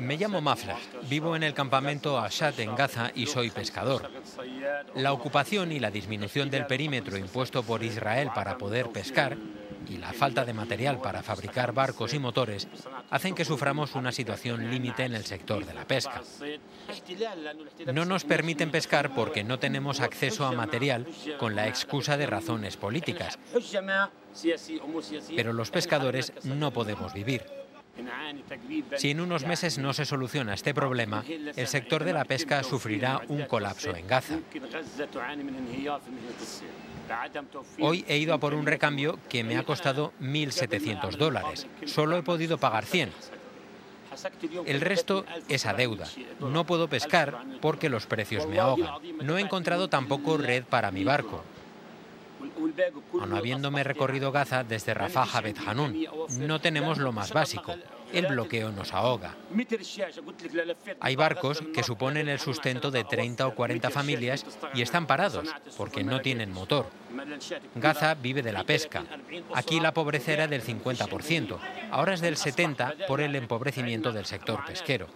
Me llamo Mafra, vivo en el campamento Ashad en Gaza y soy pescador. La ocupación y la disminución del perímetro impuesto por Israel para poder pescar y la falta de material para fabricar barcos y motores hacen que suframos una situación límite en el sector de la pesca. No nos permiten pescar porque no tenemos acceso a material con la excusa de razones políticas. Pero los pescadores no podemos vivir. Si en unos meses no se soluciona este problema, el sector de la pesca sufrirá un colapso en Gaza. Hoy he ido a por un recambio que me ha costado 1.700 dólares. Solo he podido pagar 100. El resto es a deuda. No puedo pescar porque los precios me ahogan. No he encontrado tampoco red para mi barco. Aun habiéndome recorrido Gaza desde Rafah a Bet Hanun, no tenemos lo más básico. El bloqueo nos ahoga. Hay barcos que suponen el sustento de 30 o 40 familias y están parados porque no tienen motor. Gaza vive de la pesca. Aquí la pobreza era del 50%, ahora es del 70% por el empobrecimiento del sector pesquero.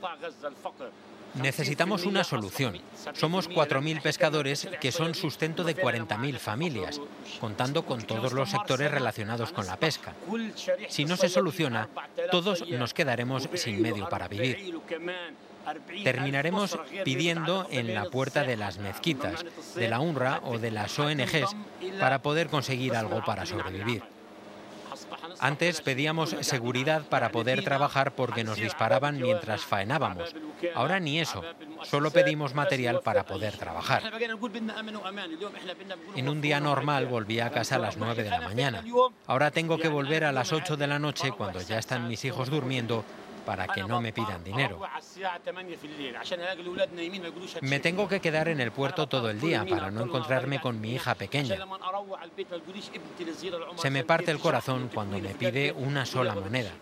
Necesitamos una solución. Somos 4.000 pescadores que son sustento de 40.000 familias, contando con todos los sectores relacionados con la pesca. Si no se soluciona, todos nos quedaremos sin medio para vivir. Terminaremos pidiendo en la puerta de las mezquitas, de la UNRWA o de las ONGs para poder conseguir algo para sobrevivir. Antes pedíamos seguridad para poder trabajar porque nos disparaban mientras faenábamos. Ahora ni eso, solo pedimos material para poder trabajar. En un día normal volví a casa a las 9 de la mañana. Ahora tengo que volver a las 8 de la noche cuando ya están mis hijos durmiendo para que no me pidan dinero. Me tengo que quedar en el puerto todo el día para no encontrarme con mi hija pequeña. Se me parte el corazón cuando me pide una sola moneda.